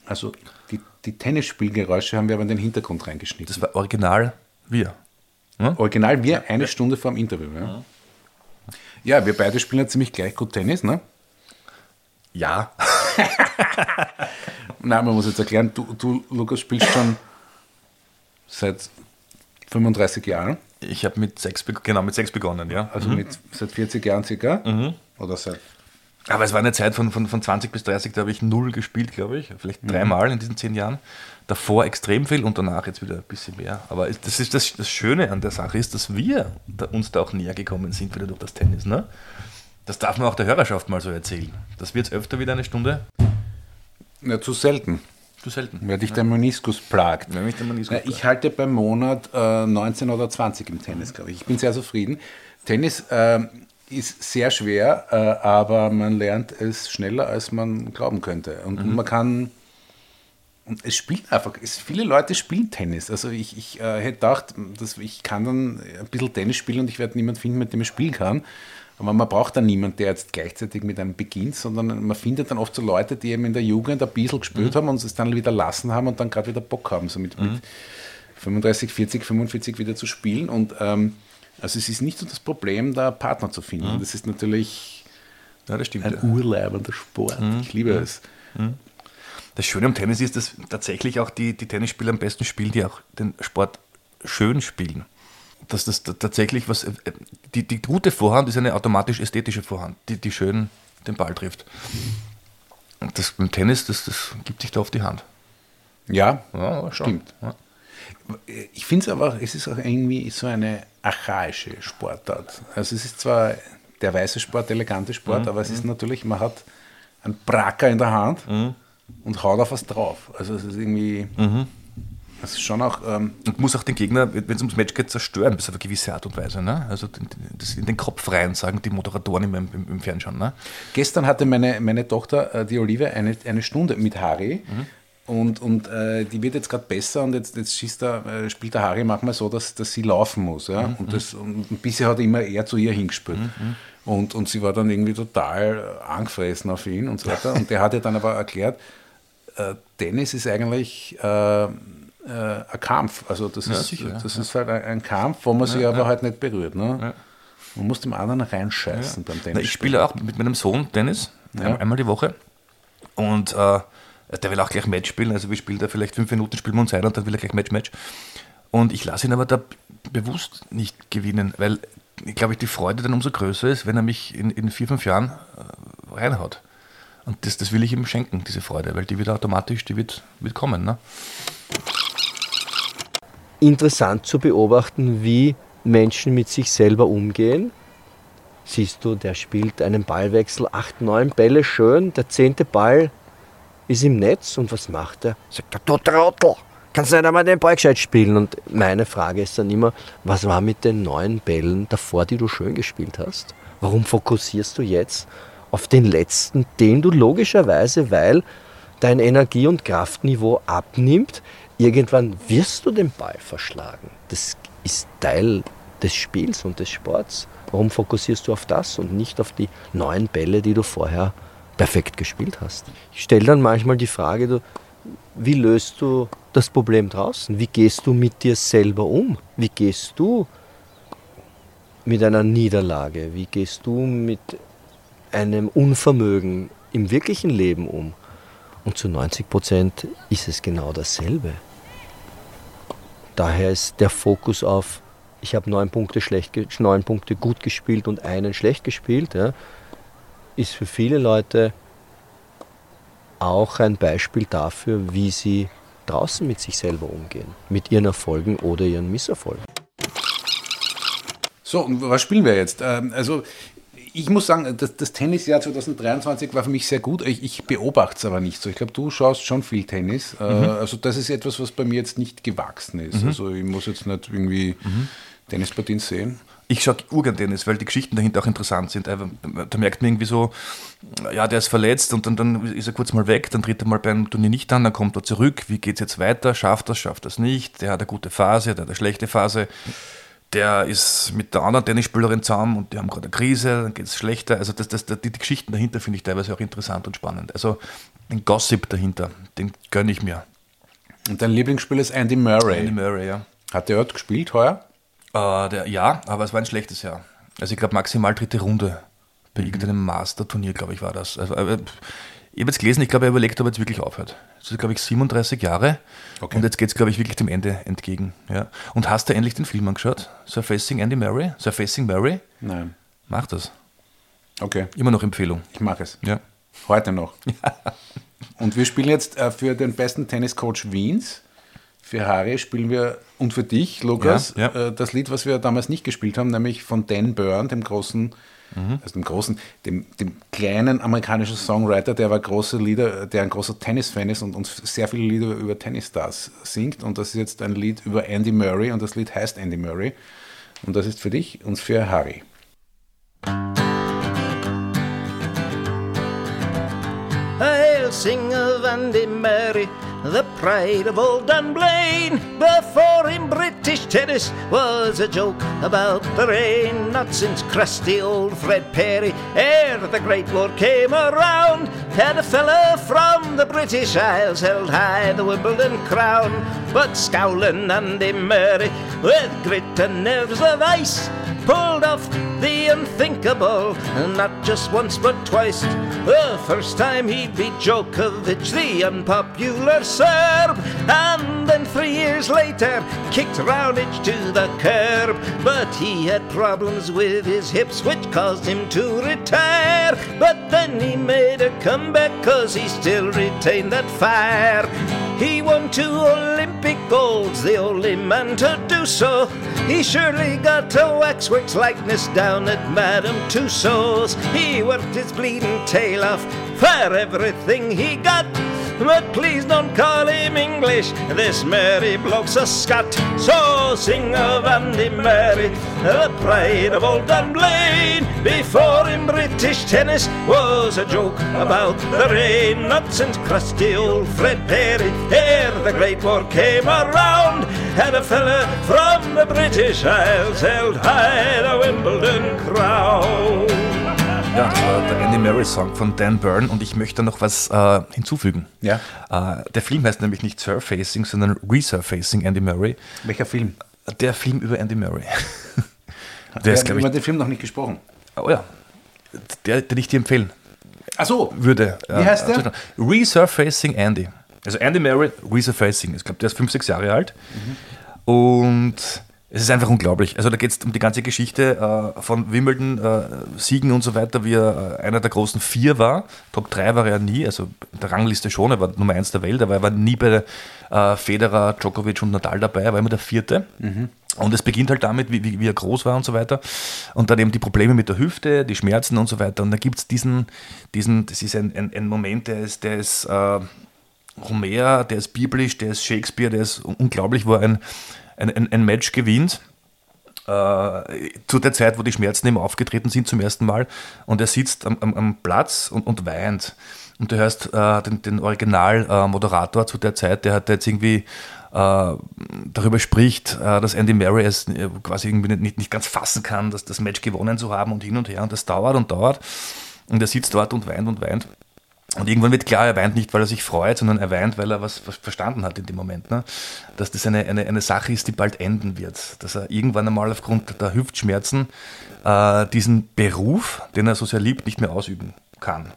also die, die Tennisspielgeräusche haben wir aber in den Hintergrund reingeschnitten. Das war original wir. Original wir eine Stunde vor dem Interview. Ja. Ja, wir beide spielen ja ziemlich gleich gut Tennis, ne? Ja. Nein, man muss jetzt erklären, du, du Lukas, spielst schon seit 35 Jahren, Ich habe mit sechs, genau, mit sechs begonnen, ja. also Mhm. mit, seit 40 Jahren circa. Oder seit Aber es war eine Zeit von, von, von 20 bis 30, da habe ich null gespielt, glaube ich. Vielleicht Mhm. dreimal in diesen zehn Jahren. Davor extrem viel und danach jetzt wieder ein bisschen mehr. Aber das, ist das, das Schöne an der Sache ist, dass wir da, uns da auch näher gekommen sind, wieder durch das Tennis. Ne? Das darf man auch der Hörerschaft mal so erzählen. Das wird öfter wieder eine Stunde. ja, zu selten, Zu selten. weil dich der Meniskus plagt. Wenn mich der Meniskus Na, ich halte beim Monat äh, 19 oder 20 im Tennis, glaube ich. Ich bin sehr zufrieden. Tennis ähm, ist sehr schwer, äh, aber man lernt es schneller, als man glauben könnte. Und, und man kann. Und es spielt einfach, es, viele Leute spielen Tennis. Also ich, ich äh, hätte gedacht, dass ich kann dann ein bisschen Tennis spielen und ich werde niemanden finden, mit dem ich spielen kann. Aber man braucht dann niemanden, der jetzt gleichzeitig mit einem beginnt, sondern man findet dann oft so Leute, die eben in der Jugend ein bisschen gespielt haben und es dann wieder lassen haben und dann gerade wieder Bock haben, so mit, mit 35, 40, 45 wieder zu spielen. Und ähm, also es ist nicht so das Problem, da Partner zu finden. Das ist natürlich Ja, das stimmt. ein ja. urleibender Sport. Ich liebe es. Das Schöne am Tennis ist, dass tatsächlich auch die, die Tennisspieler am besten spielen, die auch den Sport schön spielen. Dass das tatsächlich was. äh, Die, die gute Vorhand ist eine automatisch ästhetische Vorhand, die, die schön den Ball trifft. Und das beim Tennis, das, das gibt sich da auf die Hand. Ja, Ja, stimmt. Ja. Ich finde es aber, es ist auch irgendwie so eine archaische Sportart. Also es ist zwar der weiße Sport, der elegante Sport, Mhm, aber es ist natürlich, man hat einen Bracker in der Hand und haut auf was drauf. Also es ist irgendwie, Mhm. es ist schon auch, ähm, Und muss auch den Gegner, wenn es ums Match geht, zerstören, bis auf eine gewisse Art und Weise. Ne? Also den- das in den Kopf rein, sagen die Moderatoren im, im, im Fernsehen. Ne? Gestern hatte meine, meine Tochter, äh, die Olivia, eine, eine Stunde mit Harry. Und, und äh, die wird jetzt gerade besser und jetzt, jetzt schießt der, äh, spielt der Harry manchmal so, dass, dass sie laufen muss. Ja? Und, das, und bisher hat er immer eher zu ihr hingespielt. Und, und sie war dann irgendwie total äh, angefressen auf ihn und so weiter. Und der hat ihr dann aber erklärt, äh, Tennis ist eigentlich äh, äh, ein Kampf. Also das, Ja, ist, sicher, ja. das ist halt ein, Kampf, wo man sich Ja, aber ja. halt nicht berührt. Ne? Ja. Man muss dem anderen reinscheißen beim Tennis. Na, ich spiele auch mit meinem Sohn Tennis, Ja. ein- einmal die Woche. Und der will auch gleich Match spielen. Also wir spielen da vielleicht fünf Minuten, spielen wir uns ein und dann will er gleich Match, Match. Und ich lasse ihn aber da bewusst nicht gewinnen, weil glaube ich, die Freude dann umso größer ist, wenn er mich in, in vier, fünf Jahren äh, reinhaut. Und das, das will ich ihm schenken, diese Freude, weil die wird automatisch, die wird, wird kommen. Ne? interessant zu beobachten, wie Menschen mit sich selber umgehen. Siehst du, der spielt einen Ballwechsel, acht, neun Bälle, schön, der zehnte Ball ist im Netz und was macht er? Sagt er, du Trottel, kannst du nicht einmal den Ball gescheit spielen? Und meine Frage ist dann immer, was war mit den neun Bällen davor, die du schön gespielt hast? Warum fokussierst du jetzt auf den letzten, den du logischerweise, weil dein Energie- und Kraftniveau abnimmt, irgendwann wirst du den Ball verschlagen. Das ist Teil des Spiels und des Sports. Warum fokussierst du auf das und nicht auf die neun Bälle, die du vorher perfekt gespielt hast? Ich stelle dann manchmal die Frage, du, wie löst du das Problem draußen? Wie gehst du mit dir selber um? Wie gehst du mit einer Niederlage? Wie gehst du mit einem Unvermögen im wirklichen Leben um? Und zu 90 Prozent ist es genau dasselbe. Daher ist der Fokus auf, ich habe neun Punkte, schlecht, neun Punkte gut gespielt und einen schlecht gespielt, ja, ist für viele Leute auch ein Beispiel dafür, wie sie draußen mit sich selber umgehen, mit ihren Erfolgen oder ihren Misserfolgen. So, und was spielen wir jetzt? Ähm, Also, ich muss sagen, das, das Tennisjahr 2023 war für mich sehr gut. Ich, ich beobachte es aber nicht so. Ich glaube, du schaust schon viel Tennis. Äh, Mhm. Also, das ist etwas, was bei mir jetzt nicht gewachsen ist. Mhm. Also, ich muss jetzt nicht irgendwie Tennispartien sehen. Ich schaue urgern Tennis, weil die Geschichten dahinter auch interessant sind. Da merkt man irgendwie so, ja, der ist verletzt und dann, dann ist er kurz mal weg, dann tritt er mal beim Turnier nicht an, dann kommt er zurück. Wie geht es jetzt weiter? Schafft er es, schafft er es nicht? Der hat eine gute Phase, der hat eine schlechte Phase. Der ist mit der anderen Tennisspielerin zusammen und die haben gerade eine Krise, dann geht es schlechter. Also das, das, die, die Geschichten dahinter finde ich teilweise auch interessant und spannend. Also den Gossip dahinter, den gönne ich mir. Und dein Lieblingsspieler ist Andy Murray. Andy Murray, ja. Hat der dort gespielt heuer? Äh, der, ja, aber es war ein schlechtes Jahr. Also ich glaube maximal dritte Runde. Bei Mhm. irgendeinem Master-Turnier, glaube ich, war das. Also, äh, ich habe jetzt gelesen, ich glaube, er überlegt, ob er jetzt wirklich aufhört. Das ist, glaube ich, 37 Jahre. Und jetzt geht es, glaube ich, wirklich dem Ende entgegen. Ja. Und hast du endlich den Film angeschaut? Surfacing Andy Murray? Surfacing Murray? Nein. Mach das. Okay. Immer noch Empfehlung. Ich mache es. Ja. Heute noch. Und wir spielen jetzt äh, für den besten Tenniscoach Wiens. Für Harry spielen wir und für dich, Lukas, Ja, Äh, das Lied, was wir damals nicht gespielt haben, nämlich von Dan Byrne, dem großen, also dem großen, dem, dem kleinen amerikanischen Songwriter, der aber große Lieder, der ein großer Tennisfan ist und uns sehr viele Lieder über Tennisstars singt. Und das ist jetzt ein Lied über Andy Murray und das Lied heißt Andy Murray. Und das ist für dich und für Harry. I'll sing of Andy Murray, the pride of old Dunblane. Before him, British tennis was a joke about the rain. Not since crusty old Fred Perry, ere the Great War came around, had a fella from the British Isles held high the Wimbledon crown. But scowling Andy Murray, with grit and nerves of ice, pulled off the unthinkable, not just once but twice. The first time he beat Djokovic, the unpopular Serb, and then three years later kicked Raonic to the curb. But he had problems with his hips, which caused him to retire. But then he made a comeback, cause he still retained that fire. He won two Olympic golds, the only man to do so. He surely got a waxworks likeness down at Madame Tussauds. He worked his bleeding tail off for everything he got. But please don't call him English, this merry bloke's a Scot. So sing of Andy Murray, the pride of old Dunblane. Before him, British tennis was a joke about the rain. Not since crusty old Fred Perry, ere the Great War came around, had a fella from the British Isles held high the Wimbledon crown. Ja, war der Andy Murray Song von Dan Byrne und ich möchte noch was äh, hinzufügen. Ja. Äh, der Film heißt nämlich nicht Surfacing, sondern Resurfacing Andy Murray. Welcher Film? Der Film über Andy Murray. Der ist, Wir glaube haben ich, den Film noch nicht gesprochen. oh ja, der, den ich dir empfehlen Ach so. würde. Wie heißt der? Resurfacing Andy. Also Andy Murray, Resurfacing. Ich glaube, der ist 5, 6 Jahre alt. Mhm. Und Es ist einfach unglaublich. Also da geht es um die ganze Geschichte äh, von Wimbledon, äh, Siegen und so weiter, wie er äh, einer der großen vier war. Top 3 war er nie, also in der Rangliste schon, er war Nummer 1 der Welt, aber er war nie bei äh, Federer, Djokovic und Nadal dabei, er war immer der vierte. Und es beginnt halt damit, wie, wie, wie er groß war und so weiter. Und dann eben die Probleme mit der Hüfte, die Schmerzen und so weiter. Und da gibt es diesen, diesen, das ist ein, ein, ein Moment, der ist, der ist äh, Homer, der ist biblisch, der ist Shakespeare, der ist unglaublich, wo ein, ein, ein, ein Match gewinnt. Äh, zu der Zeit, wo die Schmerzen ihm aufgetreten sind zum ersten Mal. Und er sitzt am, am, am Platz und, und weint. Und du hörst äh, den, den Original-Moderator zu der Zeit, der hat jetzt irgendwie äh, darüber spricht, äh, dass Andy Murray es äh, quasi irgendwie nicht, nicht ganz fassen kann, dass das Match gewonnen zu haben und hin und her. Und das dauert und dauert. Und er sitzt dort und weint und weint. Und irgendwann wird klar, er weint nicht, weil er sich freut, sondern er weint, weil er was, verstanden hat in dem Moment. Ne? Dass das eine, eine, eine Sache ist, die bald enden wird. Dass er irgendwann einmal aufgrund der Hüftschmerzen äh, diesen Beruf, den er so sehr liebt, nicht mehr ausüben kann.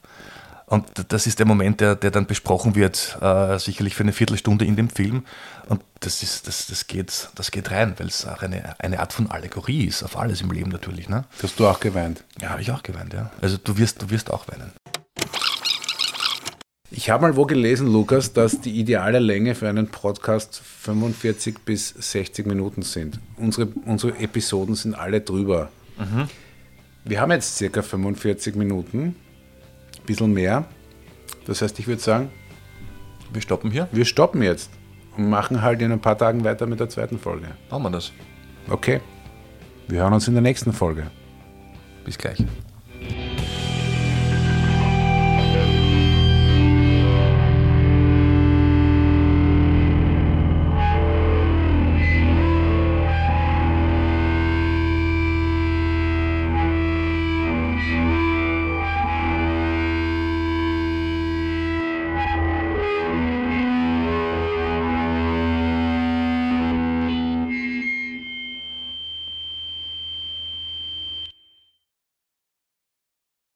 Und das ist der Moment, der, der dann besprochen wird, äh, sicherlich für eine Viertelstunde in dem Film. Und das, ist, das, das, geht, das geht rein, weil es auch eine, eine Art von Allegorie ist, auf alles im Leben natürlich. Ne? Hast du auch geweint? Ja, habe ich auch geweint, ja. Also du wirst, du wirst auch weinen. Ich habe mal wo gelesen, Lukas, dass die ideale Länge für einen Podcast 45 bis 60 Minuten sind. Unsere, unsere Episoden sind alle drüber. Mhm. Wir haben jetzt circa 45 Minuten, ein bisschen mehr. Das heißt, ich würde sagen, wir stoppen hier. Wir stoppen jetzt und machen halt in ein paar Tagen weiter mit der zweiten Folge. Machen wir das. Okay. Wir hören uns in der nächsten Folge. Bis gleich.